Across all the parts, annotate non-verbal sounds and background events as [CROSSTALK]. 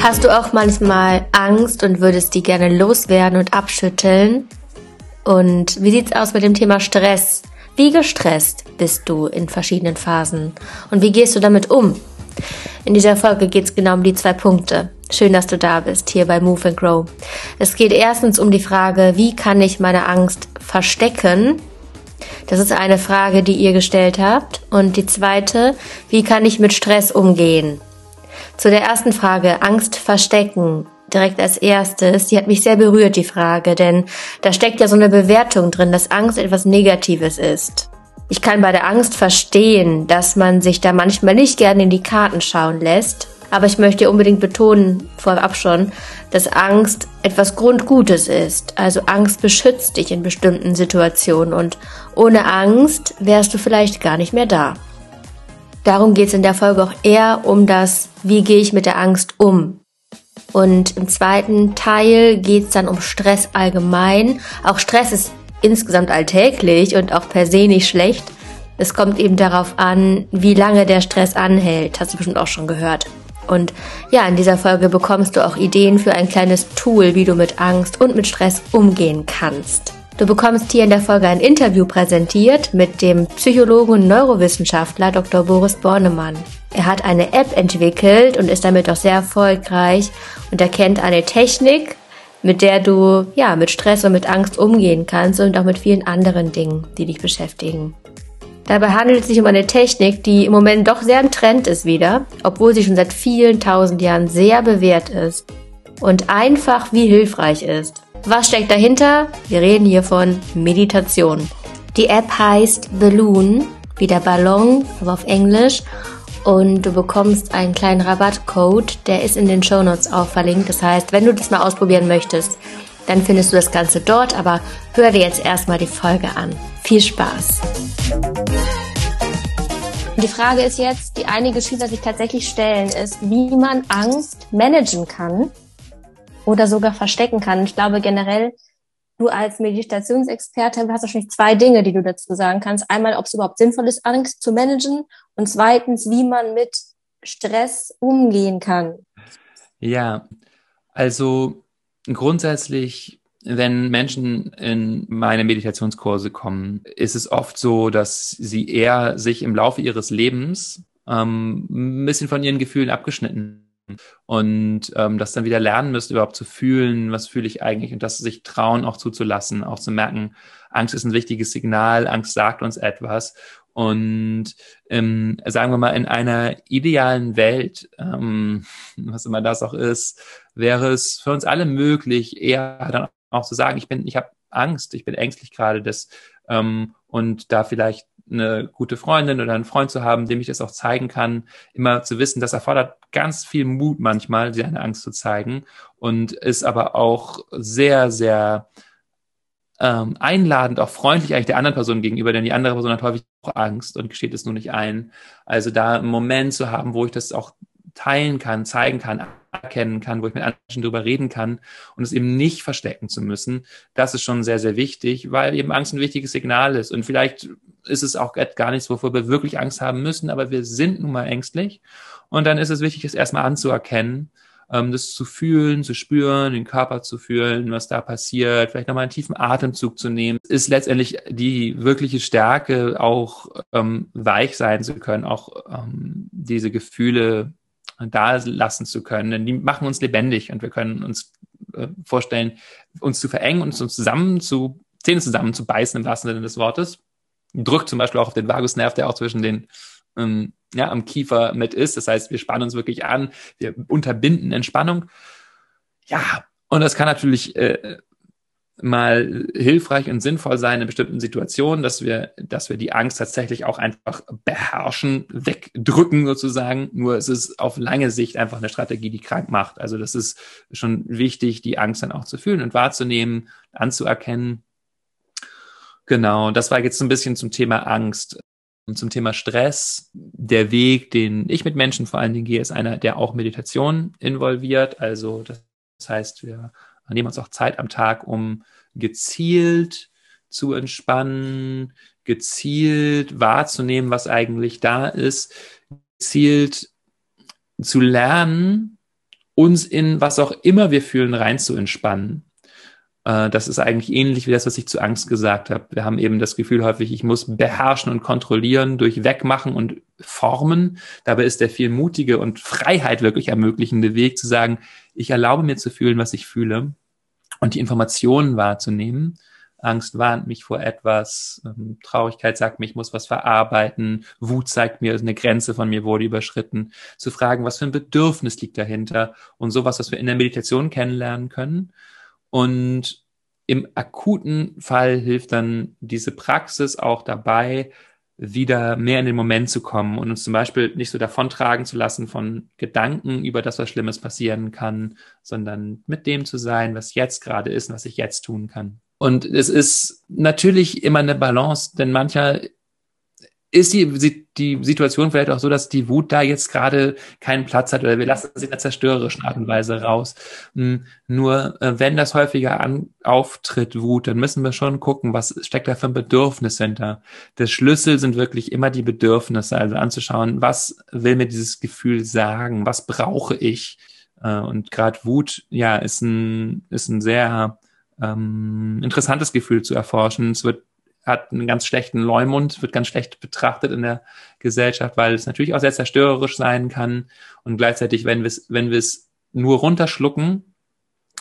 Hast du auch manchmal Angst und würdest die gerne loswerden und abschütteln? Und wie sieht's aus mit dem Thema Stress? Wie gestresst bist du in verschiedenen Phasen? Und wie gehst du damit um? In dieser Folge geht's genau um die zwei Punkte. Schön, dass du da bist, hier bei Move and Grow. Es geht erstens um die Frage, wie kann ich meine Angst verstecken? Das ist eine Frage, die ihr gestellt habt. Und die zweite, wie kann ich mit Stress umgehen? Zu der ersten Frage, Angst verstecken, direkt als erstes, die hat mich sehr berührt, die Frage, denn da steckt ja so eine Bewertung drin, dass Angst etwas Negatives ist. Ich kann bei der Angst verstehen, dass man sich da manchmal nicht gerne in die Karten schauen lässt, aber ich möchte unbedingt betonen, vorab schon, dass Angst etwas Grundgutes ist. Also Angst beschützt dich in bestimmten Situationen und ohne Angst wärst du vielleicht gar nicht mehr da. Darum geht es in der Folge auch eher um das, wie gehe ich mit der Angst um. Und im zweiten Teil geht es dann um Stress allgemein. Auch Stress ist insgesamt alltäglich und auch per se nicht schlecht. Es kommt eben darauf an, wie lange der Stress anhält. Hast du bestimmt auch schon gehört. Und ja, in dieser Folge bekommst du auch Ideen für ein kleines Tool, wie du mit Angst und mit Stress umgehen kannst. Du bekommst hier in der Folge ein Interview präsentiert mit dem Psychologen und Neurowissenschaftler Dr. Boris Bornemann. Er hat eine App entwickelt und ist damit auch sehr erfolgreich und er kennt eine Technik, mit der du ja mit Stress und mit Angst umgehen kannst und auch mit vielen anderen Dingen, die dich beschäftigen. Dabei handelt es sich um eine Technik, die im Moment doch sehr im Trend ist wieder, obwohl sie schon seit vielen tausend Jahren sehr bewährt ist und einfach wie hilfreich ist. Was steckt dahinter? Wir reden hier von Meditation. Die App heißt Balloon, wie der Ballon, aber auf Englisch. Und du bekommst einen kleinen Rabattcode, der ist in den Show Notes auch verlinkt. Das heißt, wenn du das mal ausprobieren möchtest, dann findest du das Ganze dort. Aber hör dir jetzt erstmal die Folge an. Viel Spaß! Die Frage ist jetzt, die einige Schüler sich tatsächlich stellen, ist, wie man Angst managen kann oder sogar verstecken kann. Ich glaube generell, du als Meditationsexperte hast wahrscheinlich zwei Dinge, die du dazu sagen kannst. Einmal, ob es überhaupt sinnvoll ist, Angst zu managen und zweitens, wie man mit Stress umgehen kann. Ja, also grundsätzlich, wenn Menschen in meine Meditationskurse kommen, ist es oft so, dass sie eher sich im Laufe ihres Lebens ähm, ein bisschen von ihren Gefühlen abgeschnitten und ähm, das dann wieder lernen müsst, überhaupt zu fühlen, was fühle ich eigentlich und das sich trauen auch zuzulassen, auch zu merken, Angst ist ein wichtiges Signal, Angst sagt uns etwas. Und ähm, sagen wir mal, in einer idealen Welt, ähm, was immer das auch ist, wäre es für uns alle möglich, eher dann auch zu sagen, ich bin, ich habe Angst, ich bin ängstlich gerade, das ähm, und da vielleicht eine gute Freundin oder einen Freund zu haben, dem ich das auch zeigen kann, immer zu wissen, das erfordert ganz viel Mut manchmal, seine Angst zu zeigen und ist aber auch sehr, sehr ähm, einladend, auch freundlich eigentlich der anderen Person gegenüber, denn die andere Person hat häufig auch Angst und gesteht es nur nicht ein. Also da einen Moment zu haben, wo ich das auch teilen kann, zeigen kann, erkennen kann, wo ich mit anderen Menschen drüber reden kann und es eben nicht verstecken zu müssen, das ist schon sehr, sehr wichtig, weil eben Angst ein wichtiges Signal ist. Und vielleicht ist es auch gar nichts, wovor wir wirklich Angst haben müssen, aber wir sind nun mal ängstlich. Und dann ist es wichtig, es erstmal anzuerkennen, ähm, das zu fühlen, zu spüren, den Körper zu fühlen, was da passiert, vielleicht nochmal einen tiefen Atemzug zu nehmen, ist letztendlich die wirkliche Stärke, auch ähm, weich sein zu können, auch ähm, diese Gefühle da lassen zu können, denn die machen uns lebendig und wir können uns äh, vorstellen, uns zu verengen und uns zusammen zu, Zähne zusammen zu beißen im wahrsten Sinne des Wortes. Drückt zum Beispiel auch auf den Vagusnerv, der auch zwischen den ähm, ja, am Kiefer mit ist. Das heißt, wir spannen uns wirklich an, wir unterbinden Entspannung. Ja, und das kann natürlich äh, mal hilfreich und sinnvoll sein in bestimmten Situationen, dass wir, dass wir die Angst tatsächlich auch einfach beherrschen, wegdrücken sozusagen. Nur es ist auf lange Sicht einfach eine Strategie, die krank macht. Also das ist schon wichtig, die Angst dann auch zu fühlen und wahrzunehmen, anzuerkennen. Genau, das war jetzt ein bisschen zum Thema Angst. Und zum Thema Stress, der Weg, den ich mit Menschen vor allen Dingen gehe, ist einer, der auch Meditation involviert. Also das heißt, wir nehmen uns auch Zeit am Tag, um gezielt zu entspannen, gezielt wahrzunehmen, was eigentlich da ist, gezielt zu lernen, uns in was auch immer wir fühlen, rein zu entspannen. Äh, das ist eigentlich ähnlich wie das, was ich zu Angst gesagt habe. Wir haben eben das Gefühl häufig, ich muss beherrschen und kontrollieren durch Wegmachen und Formen. Dabei ist der viel mutige und Freiheit wirklich ermöglichende Weg zu sagen, ich erlaube mir zu fühlen, was ich fühle und die Informationen wahrzunehmen. Angst warnt mich vor etwas, ähm, Traurigkeit sagt mir, ich muss was verarbeiten, Wut zeigt mir, eine Grenze von mir wurde überschritten, zu fragen, was für ein Bedürfnis liegt dahinter und sowas, was wir in der Meditation kennenlernen können und im akuten Fall hilft dann diese Praxis auch dabei, wieder mehr in den Moment zu kommen und uns zum Beispiel nicht so davontragen zu lassen von Gedanken über das, was Schlimmes passieren kann, sondern mit dem zu sein, was jetzt gerade ist und was ich jetzt tun kann. Und es ist natürlich immer eine Balance, denn mancher ist die, die Situation vielleicht auch so, dass die Wut da jetzt gerade keinen Platz hat oder wir lassen sie in einer zerstörerischen Art und Weise raus. Hm, nur äh, wenn das häufiger an, auftritt, Wut, dann müssen wir schon gucken, was steckt da für ein Bedürfnis hinter. Der Schlüssel sind wirklich immer die Bedürfnisse, also anzuschauen, was will mir dieses Gefühl sagen, was brauche ich. Äh, und gerade Wut, ja, ist ein, ist ein sehr ähm, interessantes Gefühl zu erforschen. Es wird hat einen ganz schlechten Leumund, wird ganz schlecht betrachtet in der Gesellschaft, weil es natürlich auch sehr zerstörerisch sein kann. Und gleichzeitig, wenn wir es, wenn wir es nur runterschlucken,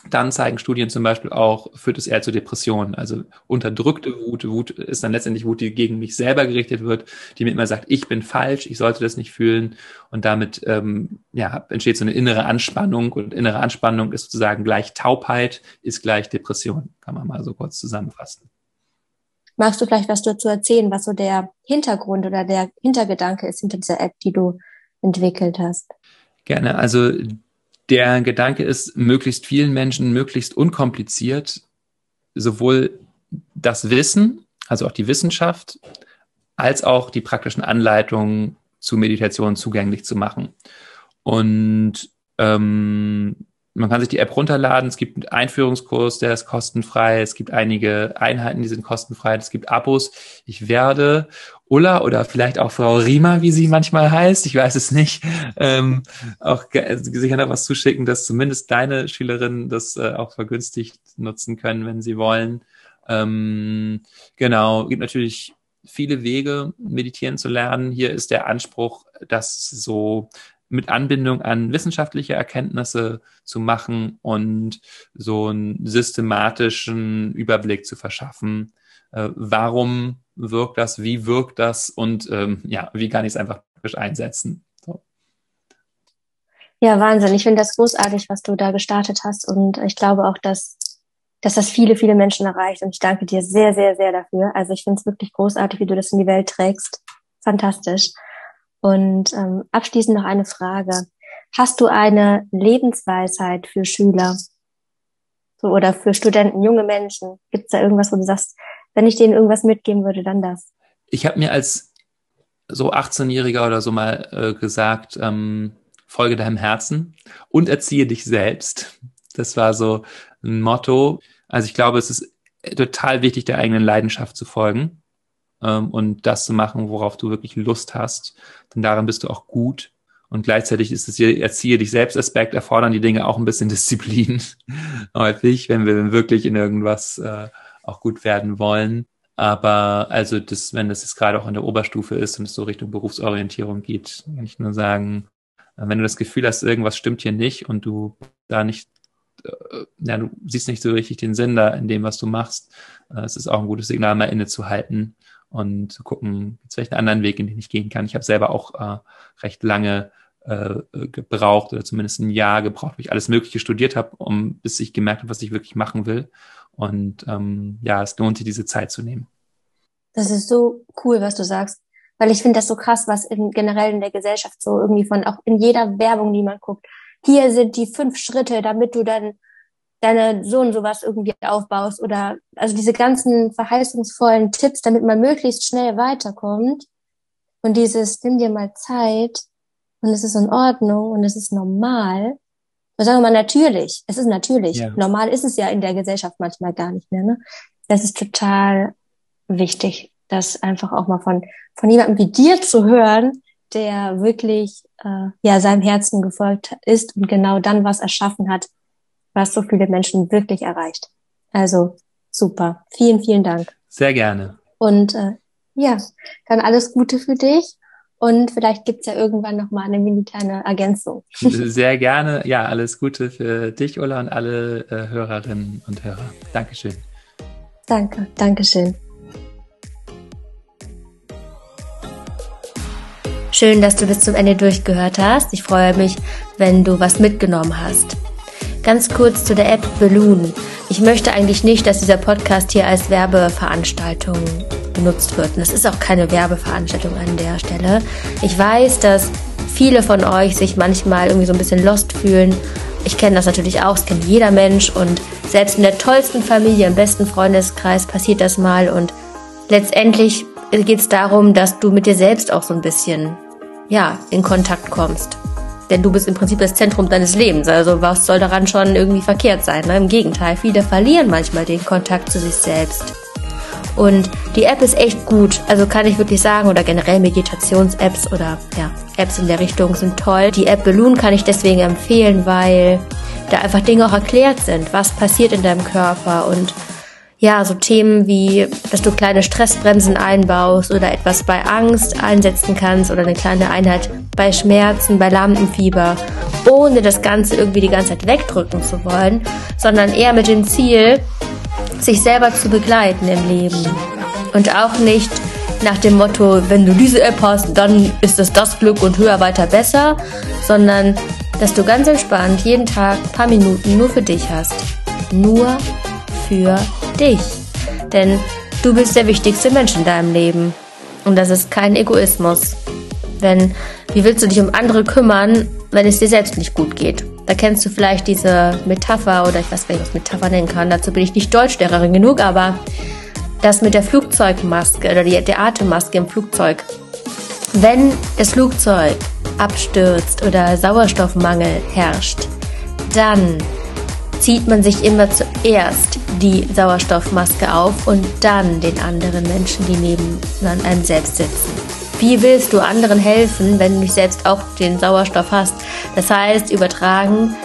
dann zeigen Studien zum Beispiel auch, führt es eher zu Depressionen. Also unterdrückte Wut, Wut ist dann letztendlich Wut, die gegen mich selber gerichtet wird, die mir immer sagt, ich bin falsch, ich sollte das nicht fühlen. Und damit ähm, ja, entsteht so eine innere Anspannung und innere Anspannung ist sozusagen gleich Taubheit, ist gleich Depression, kann man mal so kurz zusammenfassen. Magst du vielleicht was dazu erzählen, was so der Hintergrund oder der Hintergedanke ist hinter dieser App, die du entwickelt hast? Gerne. Also der Gedanke ist, möglichst vielen Menschen möglichst unkompliziert sowohl das Wissen, also auch die Wissenschaft, als auch die praktischen Anleitungen zu Meditation zugänglich zu machen. Und ähm, man kann sich die App runterladen. Es gibt einen Einführungskurs, der ist kostenfrei. Es gibt einige Einheiten, die sind kostenfrei. Es gibt Abos. Ich werde Ulla oder vielleicht auch Frau Riemer, wie sie manchmal heißt, ich weiß es nicht, ähm, auch sicher noch was zuschicken, dass zumindest deine Schülerinnen das äh, auch vergünstigt nutzen können, wenn sie wollen. Ähm, genau, gibt natürlich viele Wege, meditieren zu lernen. Hier ist der Anspruch, dass so mit Anbindung an wissenschaftliche Erkenntnisse zu machen und so einen systematischen Überblick zu verschaffen. Äh, warum wirkt das? Wie wirkt das? Und ähm, ja, wie kann ich es einfach praktisch einsetzen? So. Ja, Wahnsinn. Ich finde das großartig, was du da gestartet hast. Und ich glaube auch, dass, dass das viele, viele Menschen erreicht. Und ich danke dir sehr, sehr, sehr dafür. Also ich finde es wirklich großartig, wie du das in die Welt trägst. Fantastisch. Und ähm, abschließend noch eine Frage. Hast du eine Lebensweisheit für Schüler so, oder für Studenten, junge Menschen? Gibt es da irgendwas, wo du sagst, wenn ich denen irgendwas mitgeben würde, dann das? Ich habe mir als so 18-Jähriger oder so mal äh, gesagt, ähm, folge deinem Herzen und erziehe dich selbst. Das war so ein Motto. Also ich glaube, es ist total wichtig, der eigenen Leidenschaft zu folgen ähm, und das zu machen, worauf du wirklich Lust hast. Denn daran bist du auch gut. Und gleichzeitig ist es hier, erziehe dich selbst Aspekt, erfordern die Dinge auch ein bisschen [LAUGHS] Disziplin. Häufig, wenn wir wirklich in irgendwas äh, auch gut werden wollen. Aber also das, wenn das jetzt gerade auch in der Oberstufe ist und es so Richtung Berufsorientierung geht, kann ich nur sagen, äh, wenn du das Gefühl hast, irgendwas stimmt hier nicht und du da nicht, äh, ja, du siehst nicht so richtig den Sinn da in dem, was du machst, äh, es ist auch ein gutes Signal, mal innezuhalten und zu gucken, jetzt vielleicht einen anderen Weg, in den ich gehen kann. Ich habe selber auch äh, recht lange äh, gebraucht oder zumindest ein Jahr gebraucht, wo ich alles Mögliche studiert habe, um bis ich gemerkt habe, was ich wirklich machen will. Und ähm, ja, es lohnt sich, diese Zeit zu nehmen. Das ist so cool, was du sagst. Weil ich finde das so krass, was in, generell in der Gesellschaft so irgendwie von, auch in jeder Werbung, die man guckt, hier sind die fünf Schritte, damit du dann deine so und sowas irgendwie aufbaust oder also diese ganzen verheißungsvollen Tipps, damit man möglichst schnell weiterkommt und dieses nimm dir mal Zeit und es ist in Ordnung und es ist normal. Und sagen wir mal natürlich, es ist natürlich. Ja. Normal ist es ja in der Gesellschaft manchmal gar nicht mehr. Ne? Das ist total wichtig. das einfach auch mal von, von jemandem wie dir zu hören, der wirklich äh, ja seinem Herzen gefolgt ist und genau dann was erschaffen hat, was so viele Menschen wirklich erreicht. Also super. Vielen, vielen Dank. Sehr gerne. Und äh, ja, dann alles Gute für dich. Und vielleicht gibt's ja irgendwann nochmal eine mini kleine Ergänzung. [LAUGHS] Sehr gerne. Ja, alles Gute für dich, Ulla, und alle äh, Hörerinnen und Hörer. Dankeschön. Danke, Dankeschön. Schön, dass du bis zum Ende durchgehört hast. Ich freue mich, wenn du was mitgenommen hast. Ganz kurz zu der App Balloon. Ich möchte eigentlich nicht, dass dieser Podcast hier als Werbeveranstaltung benutzt wird. Und das ist auch keine Werbeveranstaltung an der Stelle. Ich weiß, dass viele von euch sich manchmal irgendwie so ein bisschen lost fühlen. Ich kenne das natürlich auch, es kennt jeder Mensch und selbst in der tollsten Familie, im besten Freundeskreis passiert das mal und letztendlich geht es darum, dass du mit dir selbst auch so ein bisschen, ja, in Kontakt kommst. Denn du bist im Prinzip das Zentrum deines Lebens. Also was soll daran schon irgendwie verkehrt sein? Ne? Im Gegenteil, viele verlieren manchmal den Kontakt zu sich selbst. Und die App ist echt gut, also kann ich wirklich sagen, oder generell Meditations-Apps oder ja, Apps in der Richtung sind toll. Die App Balloon kann ich deswegen empfehlen, weil da einfach Dinge auch erklärt sind, was passiert in deinem Körper und ja, so Themen wie, dass du kleine Stressbremsen einbaust oder etwas bei Angst einsetzen kannst oder eine kleine Einheit bei Schmerzen, bei Lampenfieber, ohne das Ganze irgendwie die ganze Zeit wegdrücken zu wollen, sondern eher mit dem Ziel, sich selber zu begleiten im Leben. Und auch nicht nach dem Motto, wenn du diese App hast, dann ist es das Glück und höher, weiter, besser, sondern dass du ganz entspannt jeden Tag ein paar Minuten nur für dich hast. Nur für dich. Denn du bist der wichtigste Mensch in deinem Leben. Und das ist kein Egoismus. Denn wie willst du dich um andere kümmern, wenn es dir selbst nicht gut geht? Da kennst du vielleicht diese Metapher oder ich weiß gar nicht, was Metapher nennen kann. Dazu bin ich nicht Deutschlehrerin genug, aber das mit der Flugzeugmaske oder die, der Atemmaske im Flugzeug. Wenn das Flugzeug abstürzt oder Sauerstoffmangel herrscht, dann zieht man sich immer zuerst die Sauerstoffmaske auf und dann den anderen Menschen, die neben einem selbst sitzen. Wie willst du anderen helfen, wenn du nicht selbst auch den Sauerstoff hast? Das heißt, übertragen,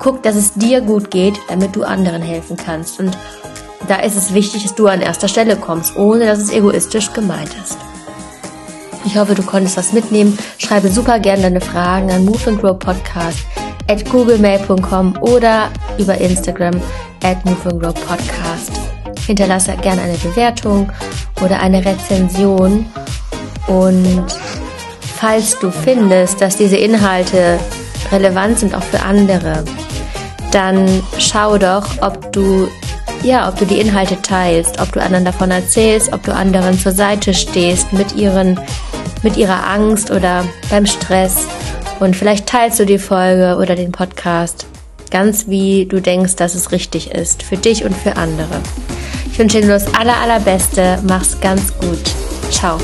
guck, dass es dir gut geht, damit du anderen helfen kannst. Und da ist es wichtig, dass du an erster Stelle kommst, ohne dass es egoistisch gemeint ist. Ich hoffe, du konntest was mitnehmen. Schreibe super gerne deine Fragen an Move and Grow Podcast at googlemail.com oder über Instagram at Move and Grow Podcast. Hinterlasse gerne eine Bewertung oder eine Rezension. Und falls du findest, dass diese Inhalte relevant sind auch für andere, dann schau doch, ob du ja, ob du die Inhalte teilst, ob du anderen davon erzählst, ob du anderen zur Seite stehst mit ihren mit ihrer Angst oder beim Stress und vielleicht teilst du die Folge oder den Podcast ganz wie du denkst, dass es richtig ist für dich und für andere. Ich wünsche dir nur das aller allerbeste. Mach's ganz gut. Ciao.